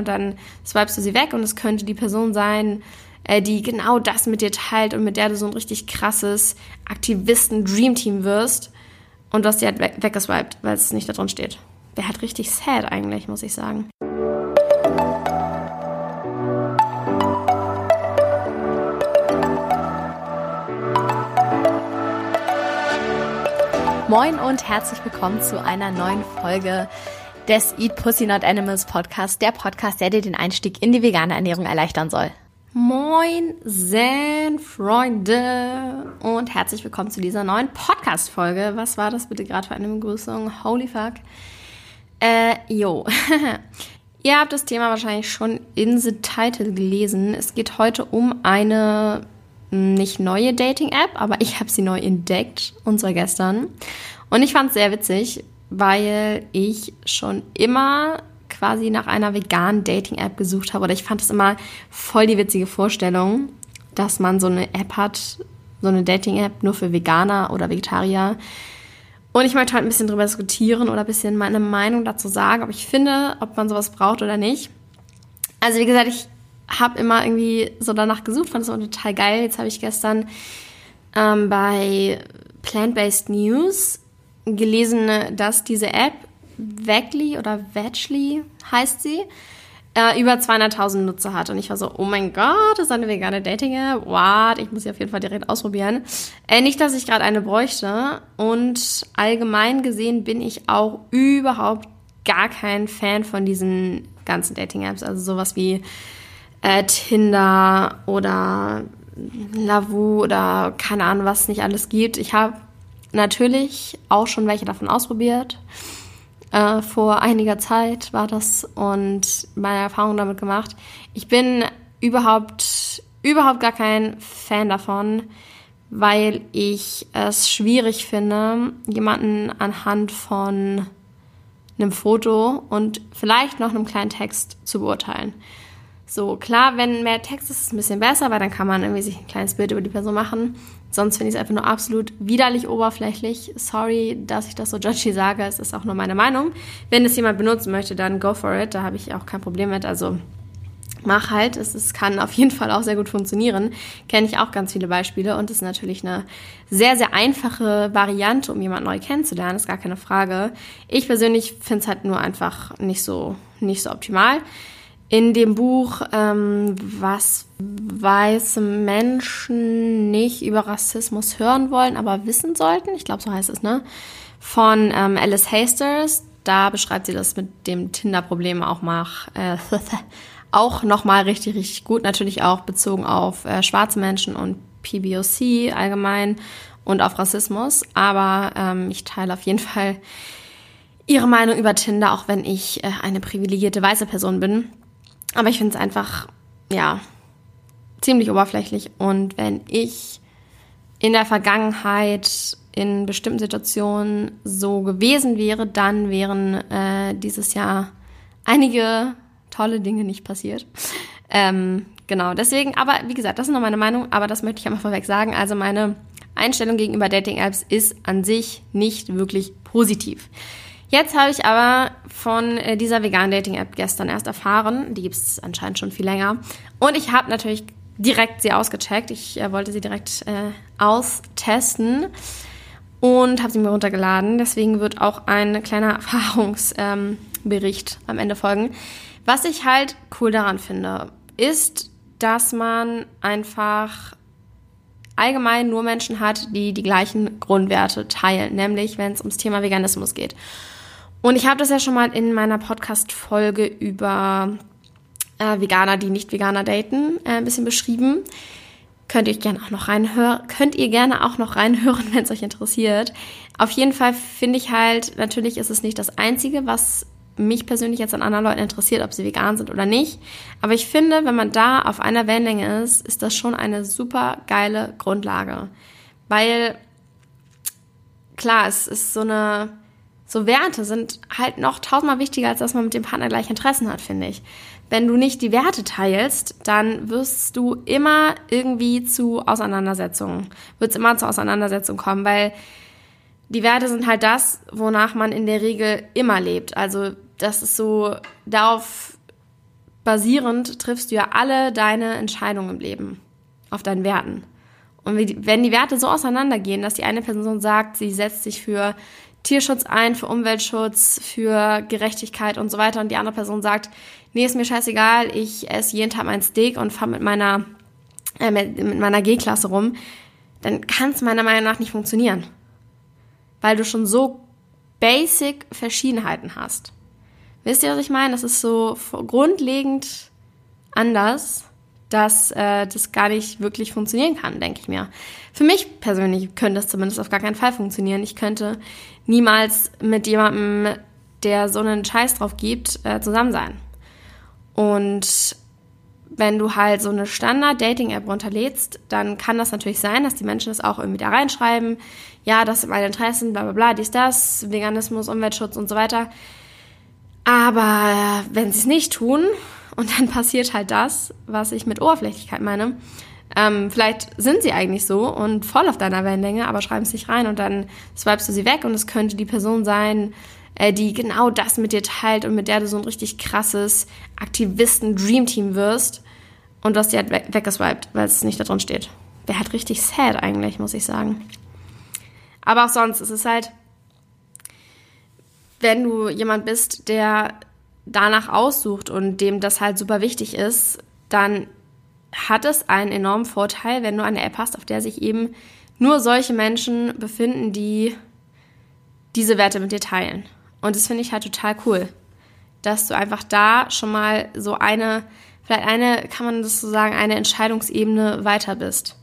und dann swipest du sie weg und es könnte die Person sein, äh, die genau das mit dir teilt und mit der du so ein richtig krasses Aktivisten-Dreamteam wirst und du hast die halt weg weggeswiped, weil es nicht da drin steht. Wäre halt richtig sad eigentlich, muss ich sagen. Moin und herzlich willkommen zu einer neuen Folge des Eat Pussy Not Animals Podcast, der Podcast, der dir den Einstieg in die vegane Ernährung erleichtern soll. Moin, Zen Freunde und herzlich willkommen zu dieser neuen Podcast-Folge. Was war das bitte gerade für eine Begrüßung? Holy fuck. Äh, jo. Ihr habt das Thema wahrscheinlich schon in the Title gelesen. Es geht heute um eine nicht neue Dating-App, aber ich habe sie neu entdeckt, und zwar gestern. Und ich fand es sehr witzig, weil ich schon immer quasi nach einer veganen Dating-App gesucht habe. Oder ich fand es immer voll die witzige Vorstellung, dass man so eine App hat, so eine Dating-App nur für Veganer oder Vegetarier. Und ich möchte heute ein bisschen drüber diskutieren oder ein bisschen meine Meinung dazu sagen, ob ich finde, ob man sowas braucht oder nicht. Also wie gesagt, ich habe immer irgendwie so danach gesucht, fand es immer total geil. Jetzt habe ich gestern ähm, bei Plant-Based News gelesen, dass diese App Vegly oder Vegly heißt sie, äh, über 200.000 Nutzer hat. Und ich war so, oh mein Gott, das ist eine vegane Dating-App. What? Ich muss sie auf jeden Fall direkt ausprobieren. Äh, nicht, dass ich gerade eine bräuchte. Und allgemein gesehen bin ich auch überhaupt gar kein Fan von diesen ganzen Dating-Apps. Also sowas wie äh, Tinder oder Lavu oder keine Ahnung, was es nicht alles gibt. Ich habe natürlich auch schon welche davon ausprobiert. Äh, vor einiger Zeit war das und meine Erfahrung damit gemacht. Ich bin überhaupt, überhaupt gar kein Fan davon, weil ich es schwierig finde, jemanden anhand von einem Foto und vielleicht noch einem kleinen Text zu beurteilen. So, klar, wenn mehr Text ist, ist es ein bisschen besser, weil dann kann man irgendwie sich ein kleines Bild über die Person machen. Sonst finde ich es einfach nur absolut widerlich oberflächlich. Sorry, dass ich das so judgy sage, es ist auch nur meine Meinung. Wenn es jemand benutzen möchte, dann go for it, da habe ich auch kein Problem mit. Also mach halt, es, es kann auf jeden Fall auch sehr gut funktionieren. Kenne ich auch ganz viele Beispiele und es ist natürlich eine sehr, sehr einfache Variante, um jemanden neu kennenzulernen, ist gar keine Frage. Ich persönlich finde es halt nur einfach nicht so, nicht so optimal. In dem Buch, ähm, was weiße Menschen nicht über Rassismus hören wollen, aber wissen sollten, ich glaube, so heißt es, ne? Von ähm, Alice Hasters, da beschreibt sie das mit dem Tinder-Problem auch mal, äh, auch nochmal richtig, richtig gut. Natürlich auch bezogen auf äh, schwarze Menschen und PBOC allgemein und auf Rassismus. Aber ähm, ich teile auf jeden Fall ihre Meinung über Tinder, auch wenn ich äh, eine privilegierte weiße Person bin. Aber ich finde es einfach, ja, ziemlich oberflächlich. Und wenn ich in der Vergangenheit in bestimmten Situationen so gewesen wäre, dann wären äh, dieses Jahr einige tolle Dinge nicht passiert. Ähm, genau, deswegen, aber wie gesagt, das ist noch meine Meinung, aber das möchte ich einmal vorweg sagen. Also meine Einstellung gegenüber Dating-Apps ist an sich nicht wirklich positiv. Jetzt habe ich aber von äh, dieser vegan Dating-App gestern erst erfahren. Die gibt es anscheinend schon viel länger. Und ich habe natürlich direkt sie ausgecheckt. Ich äh, wollte sie direkt äh, austesten und habe sie mir runtergeladen. Deswegen wird auch ein kleiner Erfahrungsbericht ähm, am Ende folgen. Was ich halt cool daran finde, ist, dass man einfach allgemein nur Menschen hat, die die gleichen Grundwerte teilen, nämlich wenn es ums Thema Veganismus geht. Und ich habe das ja schon mal in meiner Podcast-Folge über äh, Veganer, die nicht Veganer daten, äh, ein bisschen beschrieben. Könnt ihr gerne auch noch reinhören, könnt ihr gerne auch noch reinhören, wenn es euch interessiert. Auf jeden Fall finde ich halt, natürlich ist es nicht das Einzige, was mich persönlich jetzt an anderen Leuten interessiert, ob sie vegan sind oder nicht. Aber ich finde, wenn man da auf einer Wellenlänge ist, ist das schon eine super geile Grundlage. Weil, klar, es ist so eine, so Werte sind halt noch tausendmal wichtiger, als dass man mit dem Partner gleich Interessen hat, finde ich. Wenn du nicht die Werte teilst, dann wirst du immer irgendwie zu Auseinandersetzungen, wird es immer zu Auseinandersetzungen kommen, weil die Werte sind halt das, wonach man in der Regel immer lebt. Also das ist so, darauf basierend triffst du ja alle deine Entscheidungen im Leben auf deinen Werten. Und wenn die Werte so auseinandergehen, dass die eine Person sagt, sie setzt sich für Tierschutz ein, für Umweltschutz, für Gerechtigkeit und so weiter, und die andere Person sagt, nee, ist mir scheißegal, ich esse jeden Tag mein Steak und fahre mit meiner, äh, mit, meiner G-Klasse rum, dann kann es meiner Meinung nach nicht funktionieren. Weil du schon so basic Verschiedenheiten hast. Wisst ihr, was ich meine? Das ist so grundlegend anders, dass äh, das gar nicht wirklich funktionieren kann, denke ich mir. Für mich persönlich könnte das zumindest auf gar keinen Fall funktionieren. Ich könnte niemals mit jemandem, der so einen Scheiß drauf gibt, äh, zusammen sein. Und wenn du halt so eine Standard-Dating-App runterlädst, dann kann das natürlich sein, dass die Menschen das auch irgendwie da reinschreiben. Ja, das sind meine Interessen, bla bla bla, dies, das, Veganismus, Umweltschutz und so weiter. Aber wenn sie es nicht tun und dann passiert halt das, was ich mit Oberflächlichkeit meine, ähm, vielleicht sind sie eigentlich so und voll auf deiner Wellenlänge, aber schreiben es nicht rein und dann swipest du sie weg und es könnte die Person sein, äh, die genau das mit dir teilt und mit der du so ein richtig krasses Aktivisten-Dreamteam wirst und du hast die halt weg weggeswiped, weil es nicht da drin steht. Wäre halt richtig sad eigentlich, muss ich sagen. Aber auch sonst, es ist halt, wenn du jemand bist, der danach aussucht und dem das halt super wichtig ist, dann hat es einen enormen Vorteil, wenn du eine App hast, auf der sich eben nur solche Menschen befinden, die diese Werte mit dir teilen. Und das finde ich halt total cool, dass du einfach da schon mal so eine, vielleicht eine, kann man das so sagen, eine Entscheidungsebene weiter bist.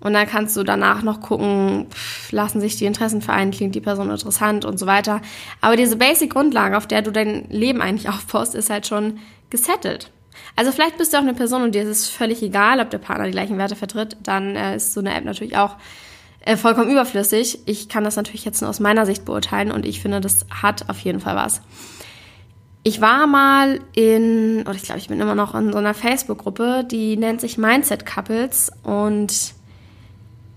Und dann kannst du danach noch gucken, pff, lassen sich die Interessen vereinen, klingt die Person interessant und so weiter. Aber diese Basic-Grundlage, auf der du dein Leben eigentlich aufbaust, ist halt schon gesettelt. Also vielleicht bist du auch eine Person und dir ist es völlig egal, ob der Partner die gleichen Werte vertritt, dann äh, ist so eine App natürlich auch äh, vollkommen überflüssig. Ich kann das natürlich jetzt nur aus meiner Sicht beurteilen und ich finde, das hat auf jeden Fall was. Ich war mal in, oder ich glaube, ich bin immer noch in so einer Facebook-Gruppe, die nennt sich Mindset Couples und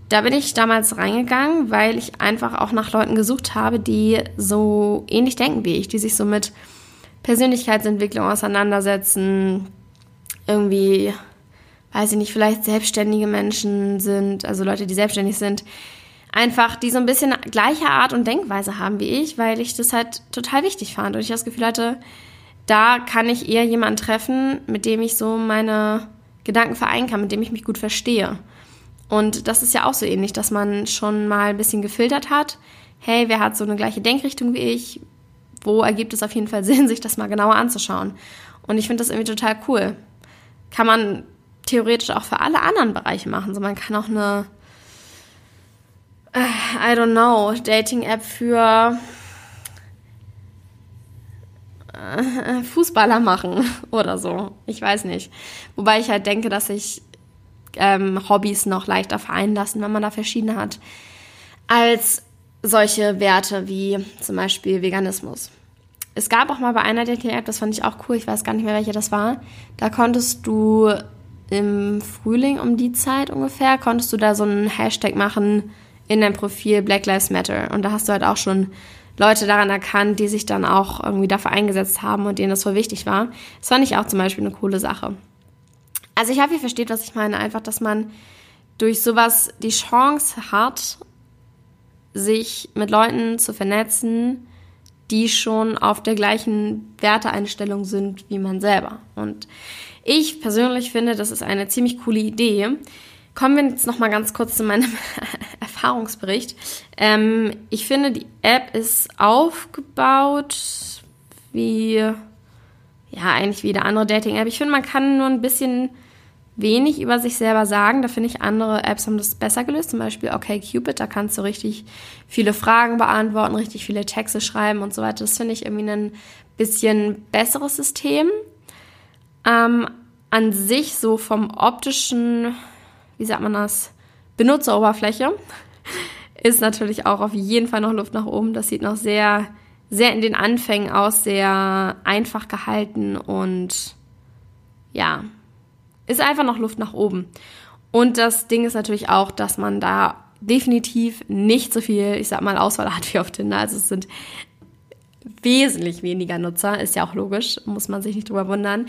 da bin ich damals reingegangen, weil ich einfach auch nach Leuten gesucht habe, die so ähnlich denken wie ich, die sich so mit Persönlichkeitsentwicklung auseinandersetzen, irgendwie weiß ich nicht, vielleicht selbstständige Menschen sind, also Leute, die selbstständig sind, einfach die so ein bisschen gleiche Art und Denkweise haben wie ich, weil ich das halt total wichtig fand und ich das Gefühl hatte, da kann ich eher jemanden treffen, mit dem ich so meine Gedanken vereinen kann, mit dem ich mich gut verstehe. Und das ist ja auch so ähnlich, dass man schon mal ein bisschen gefiltert hat. Hey, wer hat so eine gleiche Denkrichtung wie ich? Wo ergibt es auf jeden Fall Sinn, sich das mal genauer anzuschauen? Und ich finde das irgendwie total cool. Kann man theoretisch auch für alle anderen Bereiche machen. So, man kann auch eine, äh, I don't know, Dating-App für äh, Fußballer machen oder so. Ich weiß nicht. Wobei ich halt denke, dass sich ähm, Hobbys noch leichter vereinen lassen, wenn man da verschiedene hat, als solche Werte wie zum Beispiel Veganismus. Es gab auch mal bei einer Dating-App, das fand ich auch cool, ich weiß gar nicht mehr, welche das war, da konntest du im Frühling um die Zeit ungefähr, konntest du da so einen Hashtag machen in dein Profil Black Lives Matter. Und da hast du halt auch schon Leute daran erkannt, die sich dann auch irgendwie dafür eingesetzt haben und denen das voll wichtig war. Das fand ich auch zum Beispiel eine coole Sache. Also ich hoffe, ihr versteht, was ich meine. Einfach, dass man durch sowas die Chance hat, sich mit Leuten zu vernetzen, die schon auf der gleichen Werteeinstellung sind wie man selber. Und ich persönlich finde, das ist eine ziemlich coole Idee. Kommen wir jetzt noch mal ganz kurz zu meinem Erfahrungsbericht. Ähm, ich finde, die App ist aufgebaut wie, ja, eigentlich wie eine andere Dating-App. Ich finde, man kann nur ein bisschen wenig über sich selber sagen. Da finde ich, andere Apps haben das besser gelöst. Zum Beispiel OkCupid, da kannst du richtig viele Fragen beantworten, richtig viele Texte schreiben und so weiter. Das finde ich irgendwie ein bisschen besseres System. Ähm, an sich so vom optischen, wie sagt man das, Benutzeroberfläche ist natürlich auch auf jeden Fall noch Luft nach oben. Das sieht noch sehr, sehr in den Anfängen aus, sehr einfach gehalten und ja, ist einfach noch Luft nach oben. Und das Ding ist natürlich auch, dass man da definitiv nicht so viel, ich sag mal, Auswahl hat wie auf Tinder. Also es sind wesentlich weniger Nutzer, ist ja auch logisch, muss man sich nicht drüber wundern.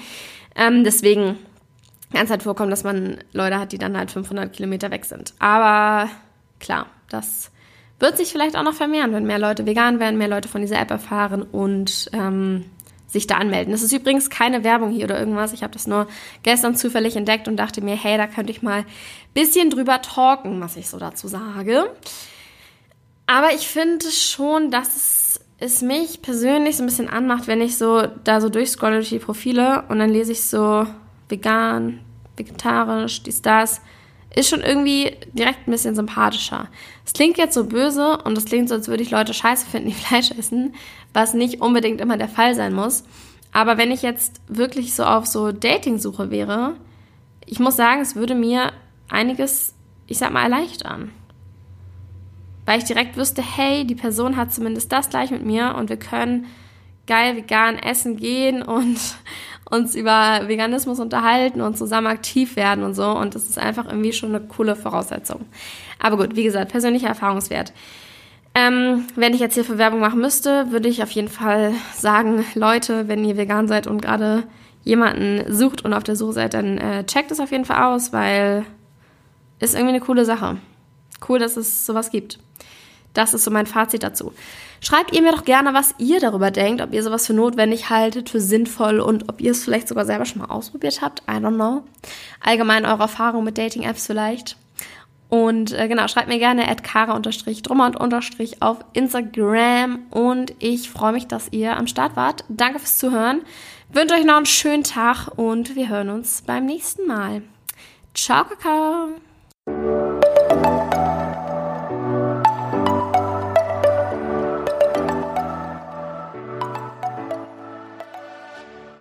Ähm, deswegen kann es halt vorkommen, dass man Leute hat, die dann halt 500 Kilometer weg sind. Aber klar, das wird sich vielleicht auch noch vermehren, wenn mehr Leute vegan werden, mehr Leute von dieser App erfahren und ähm, sich da anmelden. Das ist übrigens keine Werbung hier oder irgendwas. Ich habe das nur gestern zufällig entdeckt und dachte mir, hey, da könnte ich mal ein bisschen drüber talken, was ich so dazu sage. Aber ich finde schon, dass es, es mich persönlich so ein bisschen anmacht, wenn ich so da so durchscrolle durch die Profile und dann lese ich so vegan, vegetarisch, dies, das ist schon irgendwie direkt ein bisschen sympathischer. Es klingt jetzt so böse und es klingt so, als würde ich Leute scheiße finden, die Fleisch essen, was nicht unbedingt immer der Fall sein muss. Aber wenn ich jetzt wirklich so auf so Dating-Suche wäre, ich muss sagen, es würde mir einiges, ich sag mal, erleichtern. Weil ich direkt wüsste, hey, die Person hat zumindest das gleich mit mir und wir können geil vegan essen gehen und uns über Veganismus unterhalten und zusammen aktiv werden und so. Und das ist einfach irgendwie schon eine coole Voraussetzung. Aber gut, wie gesagt, persönlicher Erfahrungswert. Ähm, wenn ich jetzt hier für Werbung machen müsste, würde ich auf jeden Fall sagen, Leute, wenn ihr vegan seid und gerade jemanden sucht und auf der Suche seid, dann äh, checkt es auf jeden Fall aus, weil ist irgendwie eine coole Sache. Cool, dass es sowas gibt. Das ist so mein Fazit dazu. Schreibt ihr mir doch gerne, was ihr darüber denkt, ob ihr sowas für notwendig haltet, für sinnvoll und ob ihr es vielleicht sogar selber schon mal ausprobiert habt. I don't know. Allgemein eure Erfahrung mit Dating-Apps vielleicht. Und äh, genau, schreibt mir gerne at kara-drummer und auf Instagram. Und ich freue mich, dass ihr am Start wart. Danke fürs Zuhören. Wünsche euch noch einen schönen Tag und wir hören uns beim nächsten Mal. Ciao, Kakao.